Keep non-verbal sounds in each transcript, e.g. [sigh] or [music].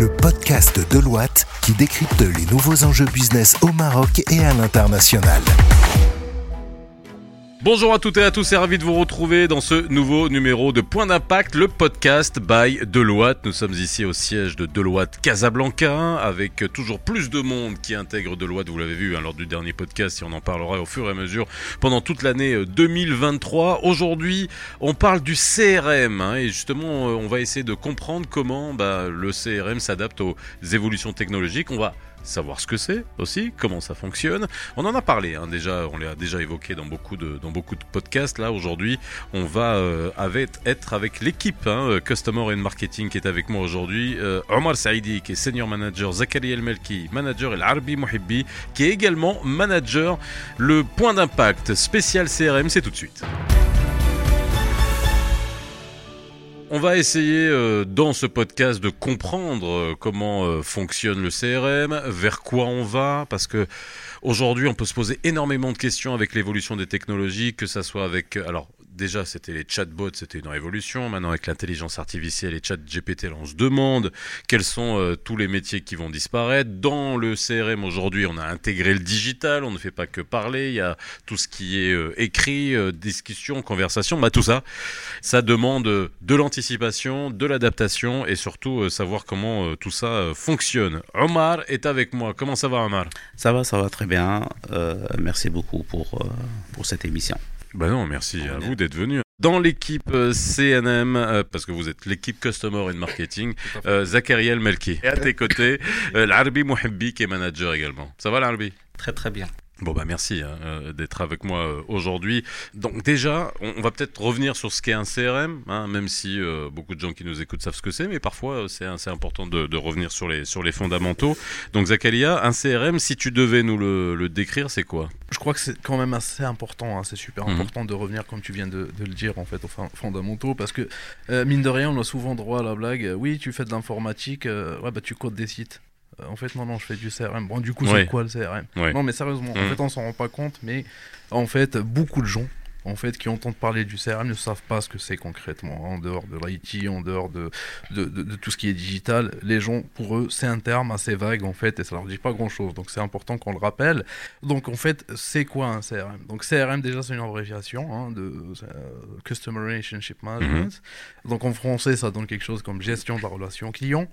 le podcast de Deloitte qui décrypte les nouveaux enjeux business au Maroc et à l'international. Bonjour à toutes et à tous et ravi de vous retrouver dans ce nouveau numéro de Point d'impact, le podcast by Deloitte. Nous sommes ici au siège de Deloitte Casablanca avec toujours plus de monde qui intègre Deloitte, vous l'avez vu hein, lors du dernier podcast et on en parlera au fur et à mesure pendant toute l'année 2023. Euh, Aujourd'hui, on parle du CRM hein, et justement euh, on va essayer de comprendre comment bah, le CRM s'adapte aux évolutions technologiques. On va savoir ce que c'est aussi, comment ça fonctionne. On en a parlé hein, déjà, on l'a déjà évoqué dans beaucoup de dans beaucoup de podcasts. Là aujourd'hui, on va euh, avec, être avec l'équipe hein, euh, Customer and Marketing qui est avec moi aujourd'hui. Euh, Omar Saidi qui est senior manager, Zakaria El Melki manager, et Arbi Mohibbi qui est également manager. Le point d'impact spécial CRM, c'est tout de suite. On va essayer euh, dans ce podcast de comprendre euh, comment euh, fonctionne le CRM, vers quoi on va, parce que aujourd'hui on peut se poser énormément de questions avec l'évolution des technologies, que ça soit avec alors déjà, c'était les chatbots, c'était une révolution. Maintenant, avec l'intelligence artificielle et chat GPT, on se demande quels sont euh, tous les métiers qui vont disparaître. Dans le CRM, aujourd'hui, on a intégré le digital. On ne fait pas que parler. Il y a tout ce qui est euh, écrit, euh, discussion, conversation. Bah, tout ça, ça demande de l'anticipation, de l'adaptation et surtout savoir comment tout ça fonctionne. Omar est avec moi. Comment ça va, Omar? Ça va, ça va très bien. merci beaucoup pour, pour cette émission. Bah non, merci à vous d'être venu. Dans l'équipe euh, CNM, euh, parce que vous êtes l'équipe Customer and Marketing, euh, Zachariel Melki. Et à tes côtés, [laughs] l'Arbi Mouhibbi qui est manager également. Ça va l'Arbi Très très bien. Bon bah merci hein, euh, d'être avec moi euh, aujourd'hui. Donc déjà, on, va peut-être revenir sur ce qu'est un CRM, hein, même si euh, beaucoup de gens qui nous écoutent savent ce que c'est, mais parfois c'est assez important de, revenir sur les, sur les fondamentaux. Donc Zakaria, un CRM, si tu devais nous le, décrire, c'est quoi? Je crois que c'est quand même assez important, hein, c'est super mhm. important de revenir, comme tu viens de, le dire, en fait, aux fondamentaux, parce que mine de rien, on a souvent droit à la blague, oui, tu fais de l'informatique, ouais, bah tu codes des sites. En fait, non, non, je fais du CRM. Bon, du coup, c'est quoi le CRM Non, mais sérieusement, en mm. fait, on s'en rend pas compte, mais en fait, beaucoup de gens en fait, qui entendent parler du CRM ne savent pas ce que c'est concrètement. En dehors de l'IT, en dehors de de, de, tout ce qui est digital, les gens, pour eux, c'est un terme assez vague, en fait, et ça leur dit pas grand-chose. Donc, c'est important qu'on le rappelle. Donc, en fait, c'est quoi un CRM Donc, CRM, déjà, c'est une abréviation hein, de euh, Customer Relationship Management. Mm-hmm. Donc, en français, ça donne quelque chose comme gestion de la relation client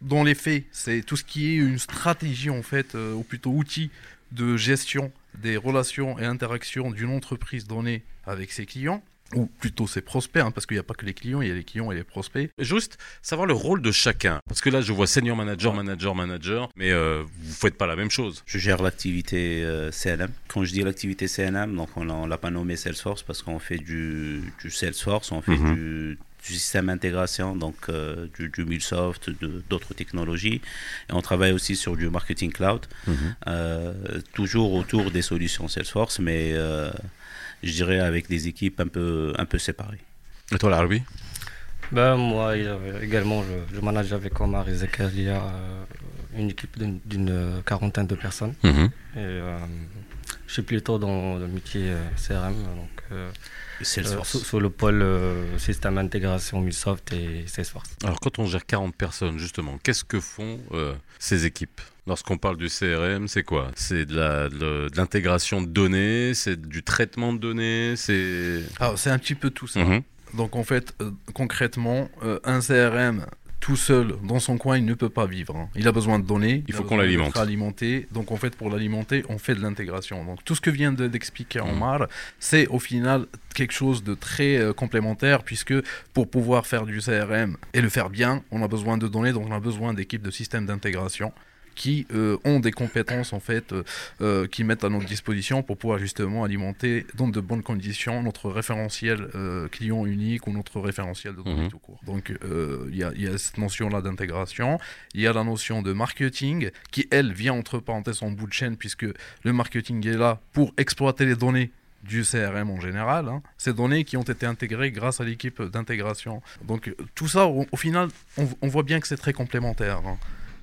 dans les faits, c'est tout ce qui est une stratégie en fait, euh, ou plutôt outil de gestion des relations et interactions d'une entreprise donnée avec ses clients ou plutôt ses prospects, hein, parce qu'il n'y a pas que les clients, il y a les clients et les prospects. Juste savoir le rôle de chacun, parce que là je vois senior manager, manager, manager, mais euh, vous ne faites pas la même chose. Je gère l'activité euh, CNM. Quand je dis l'activité CNM, donc on ne l'a pas nommé Salesforce parce qu'on fait du, du, Salesforce, on fait mhm. du du système d'intégration, donc euh, du, du MuleSoft, d'autres technologies. Et on travaille aussi sur du marketing cloud, mhm. euh, toujours autour des solutions Salesforce, mais euh, je dirais avec des équipes un peu, un peu séparées. Et toi, Larbi ben, Moi, également, je, manage avec Omar et Zakaria une équipe d'une quarantaine de personnes. Mhm. Et, je suis plutôt dans le métier CRM, donc Salesforce. Euh, sur, le pôle euh, système intégration Microsoft et Salesforce. Alors quand on gère 40 personnes justement, qu'est-ce que font euh, ces équipes? Lorsqu'on parle du CRM, c'est quoi? C'est de l'intégration de, données, c'est du traitement de données, c'est... Alors c'est un petit peu tout ça. Mhm. Donc en fait, concrètement, un CRM, tout seul dans son coin, il ne peut pas vivre. Hein. Il a besoin de données. Il, faut qu'on l'alimente. Alimenter. Donc en fait, pour l'alimenter, on fait de l'intégration. Donc tout ce que vient d'expliquer de, Omar, c'est au final quelque chose de très euh, complémentaire puisque pour pouvoir faire du CRM et le faire bien, on a besoin de données, donc on a besoin d'équipes de systèmes d'intégration qui euh, ont des compétences en fait euh, euh, qui mettent à notre disposition pour pouvoir justement alimenter dans de bonnes conditions notre référentiel client unique ou notre référentiel de données mhm. tout court. Donc il y, y, a cette notion là d'intégration, il y a la notion de marketing qui elle vient entre parenthèses en bout de chaîne puisque le marketing est là pour exploiter les données du CRM en général, hein, ces données qui ont été intégrées grâce à l'équipe d'intégration. Donc tout ça, au, final, on, voit bien que c'est très complémentaire. Hein.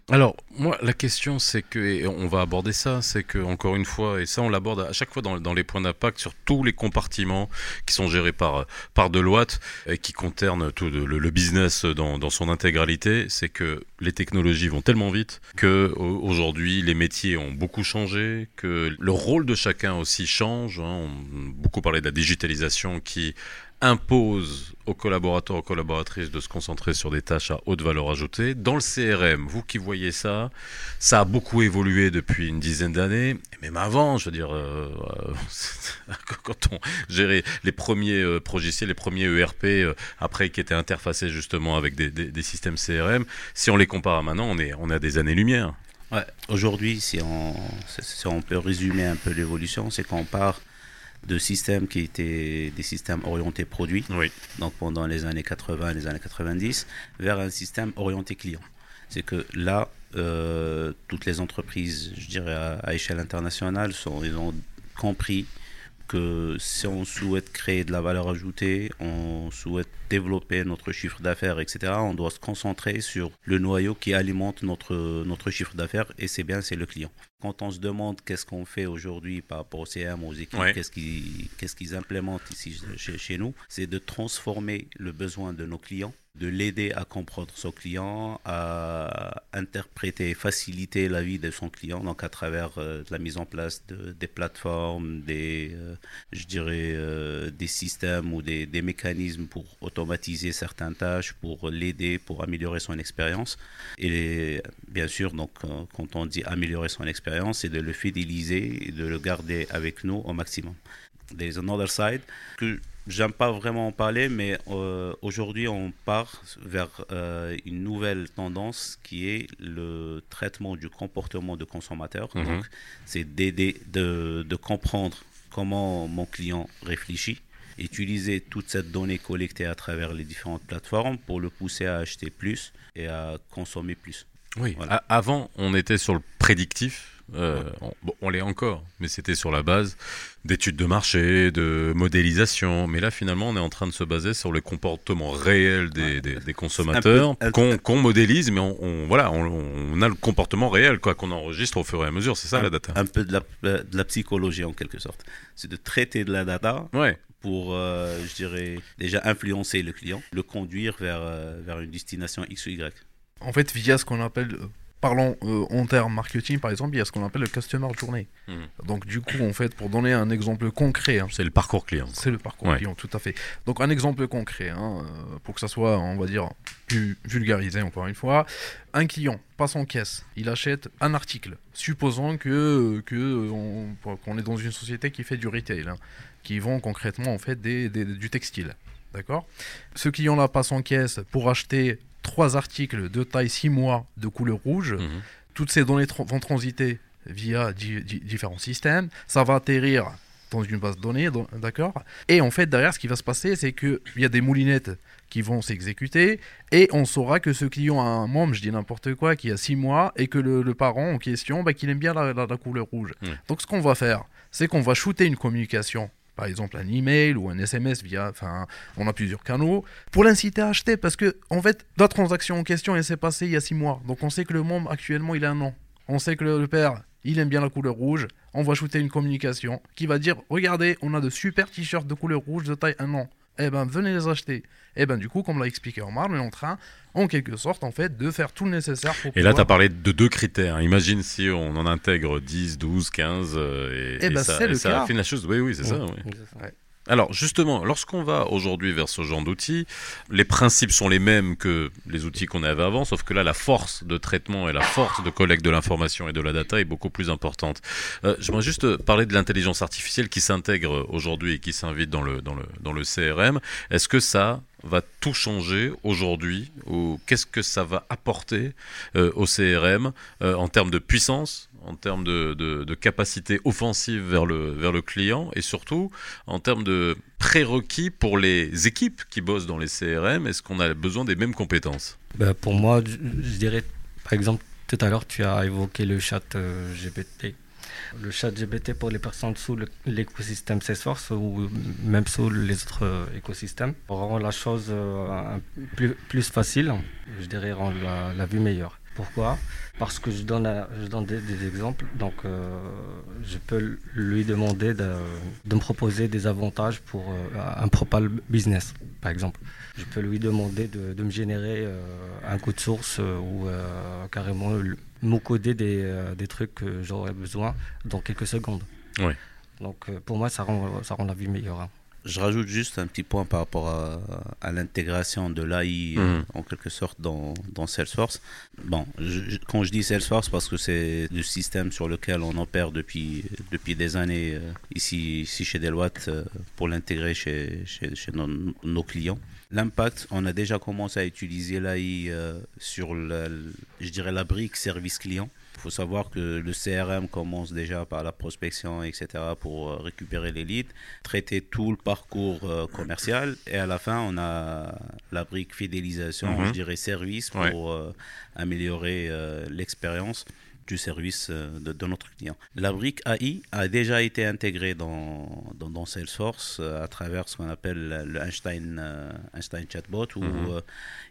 Alors, moi, la question, c'est que, et on va aborder ça, c'est que, encore une fois, et ça, on l'aborde à chaque fois dans, dans les points d'impact sur tous les compartiments qui sont gérés par, par Deloitte et qui concernent tout le, business dans, dans, son intégralité, c'est que les technologies vont tellement vite que aujourd'hui, les métiers ont beaucoup changé, que le rôle de chacun aussi change. Hein. On a beaucoup parlé de la digitalisation qui impose aux collaborateurs, aux collaboratrices de se concentrer sur des tâches à haute valeur ajoutée. Dans le CRM, vous qui voyez ça, ça a beaucoup évolué depuis une dizaine d'années, même avant, je veux dire, euh, [laughs] quand on gérait les premiers euh, les premiers ERP, euh, après qui étaient interfacés justement avec des, systèmes CRM, si on les compare à maintenant, on est, on à des années-lumière. Ouais, aujourd'hui, si on, si on peut résumer un peu l'évolution, c'est qu'on part de systèmes qui étaient des systèmes orientés produits, donc pendant les années 80 et les années 90, vers un système orienté client. C'est que là, euh, toutes les entreprises, je dirais à, échelle internationale, sont, ils ont compris que si on souhaite créer de la valeur ajoutée, on souhaite développer notre chiffre d'affaires, etc., on doit se concentrer sur le noyau qui alimente notre, notre chiffre d'affaires, et c'est bien, c'est le client quand on se demande qu'est-ce qu'on fait aujourd'hui par rapport au CM, aux équipes, qu'est-ce qu'ils qu'est-ce qu'ils implémentent ici chez, chez nous, c'est de transformer le besoin de nos clients, de l'aider à comprendre son client, à interpréter, faciliter la vie de son client, donc à travers euh, la mise en place de, des plateformes, des, euh, je dirais, euh, des systèmes ou des, des, mécanismes pour automatiser certaines tâches, pour l'aider, pour améliorer son expérience. Et bien sûr, donc, quand on dit améliorer son expérience, c'est de le fidéliser et de le garder avec nous au maximum. There's another side que j'aime pas vraiment en parler, mais euh, aujourd'hui on part vers euh, une nouvelle tendance qui est le traitement du comportement de consommateur. Mhm. Donc, c'est d'aider, de, de comprendre comment mon client réfléchit utiliser toute cette donnée collectée à travers les différentes plateformes pour le pousser à acheter plus et à consommer plus. Oui, avant on était sur le prédictif, euh, on, bon, on l'est encore, mais c'était sur la base d'études de marché, de modélisation. Mais là, finalement, on est en train de se baser sur le comportement réel des, des, des consommateurs qu'on modélise, mais on, on voilà, on, a le comportement réel quoi qu'on enregistre au fur et à mesure. C'est ça un, la data. Un peu de la, de la, psychologie en quelque sorte. C'est de traiter de la data. Ouais. Pour, euh, je dirais, déjà influencer le client, le conduire vers, euh, vers une destination X ou Y. En fait, via ce qu'on appelle parlons euh, en termes marketing, par exemple, il y a ce qu'on appelle le customer journey. Mmh. Donc, du coup, en fait, pour donner un exemple concret. Hein, c'est le parcours client. C'est le parcours ouais. client, tout à fait. Donc, un exemple concret, hein, euh, pour que ça soit, on va dire, plus vulgarisé, encore une fois. Un client passe en caisse, il achète un article. Supposons que, que qu'on est dans une société qui fait du retail, hein, qui vend concrètement, en fait, des, des, du textile. D'accord? Ce client-là passe en caisse pour acheter trois articles de taille 6 mois de couleur rouge. Mmh. Toutes ces données vont transiter via di di différents systèmes. Ça va atterrir dans une base de données, d'accord Et en fait, derrière, ce qui va se passer, c'est qu'il y a des moulinettes qui vont s'exécuter et on saura que ce client a un membre, je dis n'importe quoi, qui a 6 mois et que le, le parent en question, bah, qu'il aime bien la, la, la couleur rouge. Mmh. Donc, ce qu'on va faire, c'est qu'on va shooter une communication par exemple un email ou un SMS via, enfin, on a plusieurs canaux, pour l'inciter à acheter, parce que en fait, la transaction en question, elle s'est passée il y a six mois, donc on sait que le membre actuellement, il a un an. On sait que le, père, il aime bien la couleur rouge, on va shooter une communication qui va dire, regardez, on a de super t-shirts de couleur rouge de taille un an. Eh ben, venez les acheter. Et eh ben, du coup, comme l'a expliqué Omar, on est en train en quelque sorte, en fait, de faire tout le nécessaire pour. Et pouvoir... là, tu as parlé de deux critères. Imagine si on en intègre 10, 12, 15, euh, et, et, ben, et ça, et ça affine la chose. Oui, oui, c'est ça. Oui. Ouais. Alors justement, lorsqu'on va aujourd'hui vers ce genre d'outils, les principes sont les mêmes que les outils qu'on avait avant, sauf que là, la force de traitement et la force de collecte de l'information et de la data est beaucoup plus importante. Euh, J'aimerais juste parler de l'intelligence artificielle qui s'intègre aujourd'hui et qui s'invite dans le, CRM. Est-ce que ça va tout changer aujourd'hui ou qu'est-ce que ça va apporter euh, au CRM euh, en termes de puissance en termes de, capacité offensive vers le, vers le client et surtout en termes de prérequis pour les équipes qui bossent dans les CRM Est-ce qu'on a besoin des mêmes compétences? Ben Pour moi, je, dirais, par exemple, tout à l'heure, tu as évoqué le chat euh, GPT. Le chat GPT pour les personnes sous l'écosystème Salesforce ou même sous les autres euh, écosystèmes rend la chose euh, plus, plus facile, je dirais rend la vue meilleure Pourquoi Parce que je donne, je donne des, exemples. Donc, euh, je peux lui demander de, me proposer des avantages pour un propal business, par exemple. Je peux lui demander de, me générer un code source ou carrément me coder des, des trucs que j'aurais besoin dans quelques secondes. Oui. Donc, pour moi, ça rend, ça rend la vie meilleure. Hein. Je rajoute juste un petit point par rapport à, l'intégration de l'AI euh, mhm. en quelque sorte dans, dans Salesforce. Bon, quand je dis Salesforce, parce que c'est le système sur lequel on opère depuis, depuis des années euh, ici, ici chez Deloitte euh, pour l'intégrer chez, chez, chez nos, clients. L'impact, on a déjà commencé à utiliser l'AI sur, je dirais, la brique service client. Il faut savoir que le CRM commence déjà par la prospection, etc., pour euh, récupérer les leads, traiter tout le parcours euh, commercial, et à la fin, on a la brique fidélisation, mhm. je dirais service, pour euh, améliorer l'expérience du service de, notre client. La brique AI a déjà été intégrée dans, dans, Salesforce à travers ce qu'on appelle le Einstein, Einstein Chatbot, où mhm.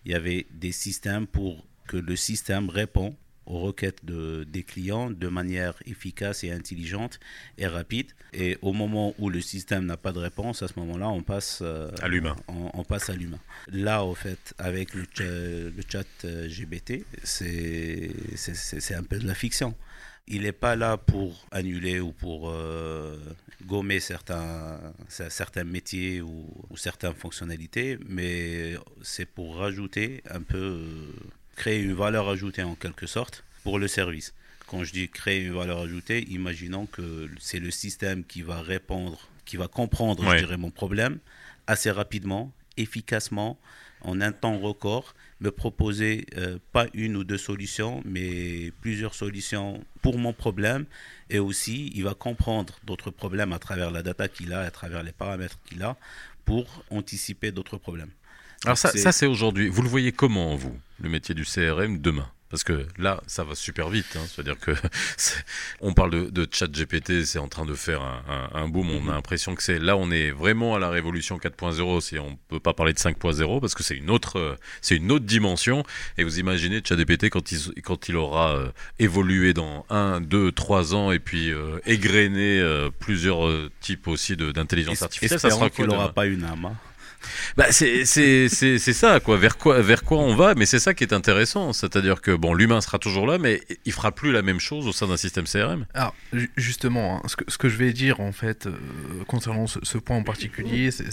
il y avait des systèmes pour que le système répond aux requêtes de, des clients de manière efficace et intelligente et rapide. Et au moment où le système n'a pas de réponse, à ce moment-là, on passe euh, à l'humain. On, passe à l'humain. Là, au fait, avec le, le chat euh, GBT, c'est un peu de la fiction. Il n'est pas là pour annuler ou pour euh, gommer certains, certains métiers ou, ou certaines fonctionnalités, mais c'est pour rajouter un peu créer une valeur ajoutée en quelque sorte pour le service. Quand je dis créer une valeur ajoutée, imaginons que c'est le système qui va répondre, qui va comprendre, je dirais, mon problème assez rapidement, efficacement, en un temps record, me proposer euh, pas une ou deux solutions, mais plusieurs solutions pour mon problème. Et aussi, il va comprendre d'autres problèmes à travers la data qu'il a, à travers les paramètres qu'il a, pour anticiper d'autres problèmes. Alors ça, ça c'est aujourd'hui. Vous le voyez comment, vous, le métier du CRM demain? Parce que là, ça va super vite. Hein. C'est-à-dire que [laughs] on parle de, de chat GPT, c'est en train de faire un, un, boom. On a l'impression que c'est là, on est vraiment à la révolution 4.0. Si on peut pas parler de 5.0 parce que c'est une autre, c'est une autre dimension. Et vous imaginez chat GPT quand il quand il aura euh, évolué dans 1, 2, 3 ans et puis euh, égrené euh, plusieurs types aussi d'intelligence artificielle, ça sera qu'il n'aura pas une âme. Hein. Bah, c'est ça, quoi. Vers, quoi. vers quoi on va, mais c'est ça qui est intéressant. C'est-à-dire que bon, l'humain sera toujours là, mais il fera plus la même chose au sein d'un système CRM. Alors, justement, hein, ce, que, ce, que, je vais dire, en fait, euh, concernant ce, point en particulier, c'est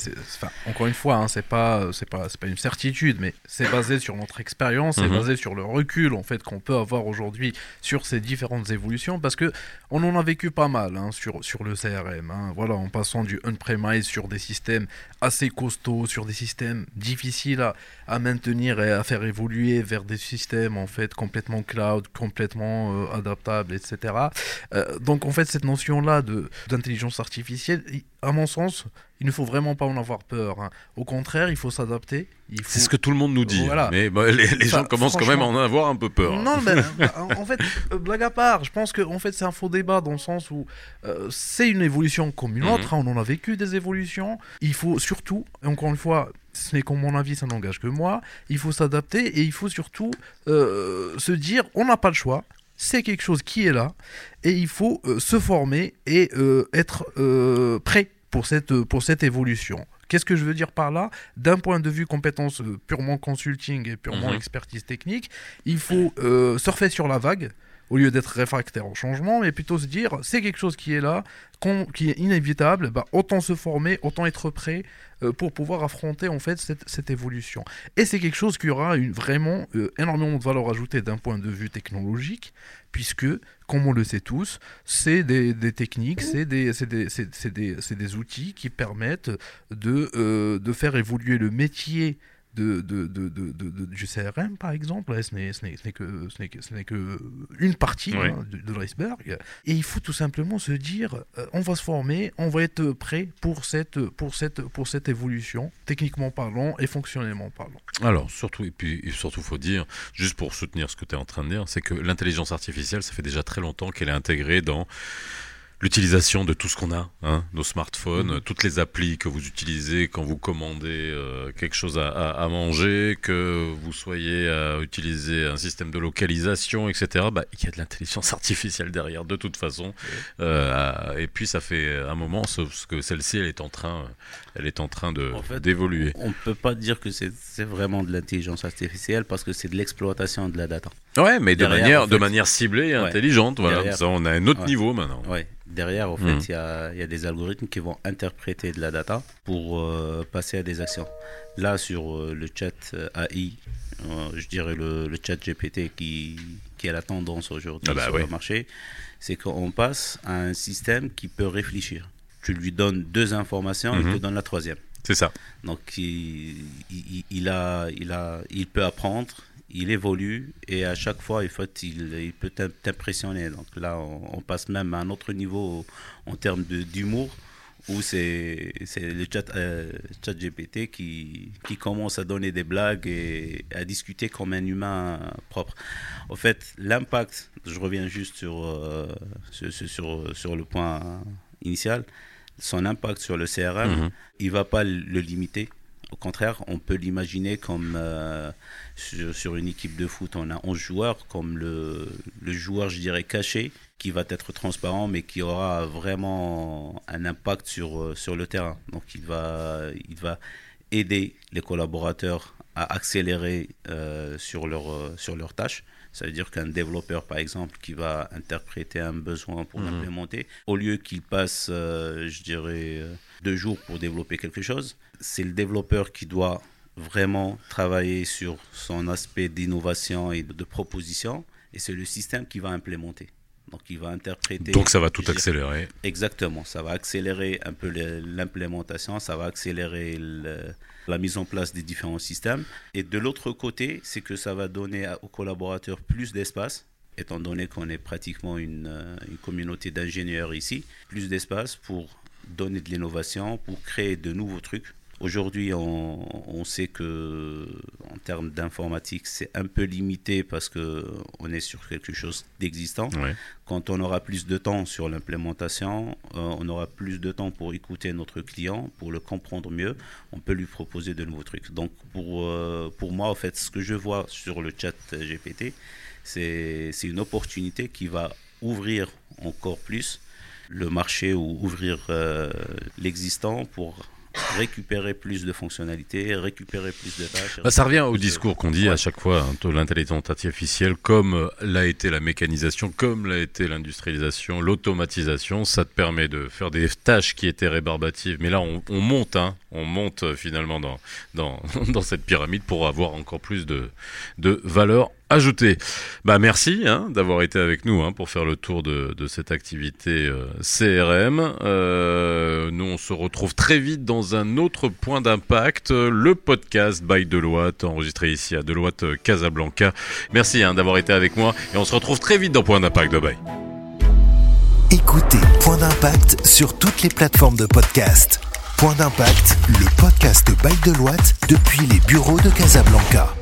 encore une fois, hein, c'est pas, pas, pas une certitude, mais c'est basé sur notre expérience, c'est mhm. basé sur le recul, en fait, qu'on peut avoir aujourd'hui sur ces différentes évolutions, parce que on en a vécu pas mal hein, sur, sur le CRM. voilà, en passant du on-premise sur des systèmes assez costauds sur des systèmes difficiles à, maintenir et à faire évoluer vers des systèmes en fait complètement cloud, complètement euh, adaptables, etc. Euh, donc en fait cette notion là de d'intelligence artificielle, à mon sens, il ne faut vraiment pas en avoir peur. Hein. Au contraire, il faut s'adapter. C'est ce que tout le monde nous dit. Voilà. Mais bah, les, gens commencent quand même à en avoir un peu peur. Non, mais [laughs] en fait, euh, blague à part, je pense que en fait, c'est un faux débat dans le sens où euh, c'est une évolution comme une autre. Mhm. Hein. on en a vécu des évolutions. Il faut surtout, et encore une fois, ce n'est comme mon avis, ça n'engage que moi. Il faut s'adapter et il faut surtout euh, se dire on n'a pas le choix c'est quelque chose qui est là et il faut se former et être prêt pour cette, pour cette évolution. Qu'est-ce que je veux dire par là? D'un point de vue compétence euh, purement consulting et purement mhm. expertise technique, il faut euh, surfer sur la vague au lieu d'être réfractaire au changement, mais plutôt se dire c'est quelque chose qui est là, qui est inévitable, bah, autant se former, autant être prêt euh, pour pouvoir affronter en fait cette, évolution. Et c'est quelque chose qui aura une, vraiment énormément de valeur ajoutée d'un point de vue technologique, puisque, comme on le sait tous, c'est des, techniques, c'est des, outils qui permettent de, euh, de faire évoluer le métier de, de, de, de, du CRM, par exemple. Ce n'est que, que, que une partie hein, de, l'iceberg. Et il faut tout simplement se dire, euh, on va se former, on va être prêt pour cette, pour cette, pour cette évolution, techniquement parlant et fonctionnellement parlant. Alors, surtout, et puis surtout, faut dire, juste pour soutenir ce que tu es en train de dire, c'est que l'intelligence artificielle, ça fait déjà très longtemps qu'elle est intégrée dans l'utilisation de tout ce qu'on a, hein, nos smartphones, Mhm. toutes les applis que vous utilisez quand vous commandez euh, quelque chose à, à- à manger, que vous soyez à utiliser un système de localisation, etc. Bah, il y a de l'intelligence artificielle derrière, de toute façon. Euh, et puis ça fait un moment, sauf que celle-ci, elle est en train, elle est en train de En fait, d'évoluer. On ne peut pas dire que c'est vraiment de l'intelligence artificielle parce que c'est de l'exploitation de la data. Ouais, mais de manière, en de manière ciblée et Ouais. intelligente. Voilà, Derrière- ça, on a un autre Ouais. niveau maintenant. Ouais. Derrière, en Mhm. fait, il y, a, il y a des algorithmes qui vont interpréter de la data pour euh, passer à des actions. Là, sur euh, le chat euh, AI, euh, je dirais le, le chat GPT qui, qui est la tendance aujourd'hui Ah bah sur ouais. le marché, c'est qu'on passe à un système qui peut réfléchir. Tu lui donnes deux informations, il Mhm. te donne la troisième. C'est ça. Donc il, il, il a, il, a, il peut apprendre, il évolue et à chaque fois il, faut, il, il peut t'im- t'impressionner. Donc là on, on passe même à un autre niveau en termes de- d'humour où c'est c'est le chat, euh, chat GPT qui, qui commence à donner des blagues et à discuter comme un humain propre. En fait, l'impact, je reviens juste sur, euh, sur, sur, le point initial, son impact sur le CRM, Mhm. il va pas le limiter. Au contraire, on peut l'imaginer comme euh, sur, sur une équipe de foot, on a 11 joueurs, comme le, le joueur, je dirais, caché, qui va être transparent, mais qui aura vraiment un impact sur, euh, sur le terrain. Donc il va, il va aider les collaborateurs à accélérer euh, sur, leur, euh, sur leurs tâches. Ça veut dire qu'un développeur, par exemple, qui va interpréter un besoin pour Mhm. l'implémenter, au lieu qu'il passe, euh, je dirais, deux jours pour développer quelque chose, c'est le développeur qui doit vraiment travailler sur son aspect d'innovation et de, proposition, et c'est le système qui va implémenter. Donc il va interpréter. Donc ça va tout accélérer. Exactement, ça va accélérer un peu l'implémentation, ça va accélérer le- la mise en place des différents systèmes. Et de l'autre côté, c'est que ça va donner aux collaborateurs plus d'espace, étant donné qu'on est pratiquement une, euh, une communauté d'ingénieurs ici, plus d'espace pour donner de l'innovation, pour créer de nouveaux trucs. Aujourd'hui, on, on sait que en termes d'informatique, c'est un peu limité parce que on est sur quelque chose d'existant. Ouais. Quand on aura plus de temps sur l'implémentation, euh, on aura plus de temps pour écouter notre client, pour le comprendre mieux, on peut lui proposer de nouveaux trucs. Donc pour, euh, pour moi, en fait, ce que je vois sur le chat GPT, c'est c'est une opportunité qui va ouvrir encore plus le marché ou ouvrir euh, l'existant pour récupérer plus de fonctionnalités, récupérer plus de tâches. Bah, ça revient au de- discours qu'on dit Ouais. à chaque fois, hein, l'intelligence artificielle, comme euh, l'a été la mécanisation, comme l'a été l'industrialisation, l'automatisation, ça te permet de faire des tâches qui étaient rébarbatives. Mais là, on, on monte, hein, on monte euh, finalement dans, dans, [laughs] dans cette pyramide pour avoir encore plus de, de valeur ajoutée. Bah merci hein, d'avoir été avec nous hein, pour faire le tour de, de cette activité euh, CRM. Euh, nous, on se retrouve très vite dans un autre point d'impact, le podcast by Deloitte, enregistré ici à Deloitte Casablanca. Merci hein, d'avoir été avec moi et on se retrouve très vite dans Point d'impact. Bye bye. Écoutez Point d'impact sur toutes les plateformes de podcast. Point d'impact, le podcast by Deloitte depuis les bureaux de Casablanca.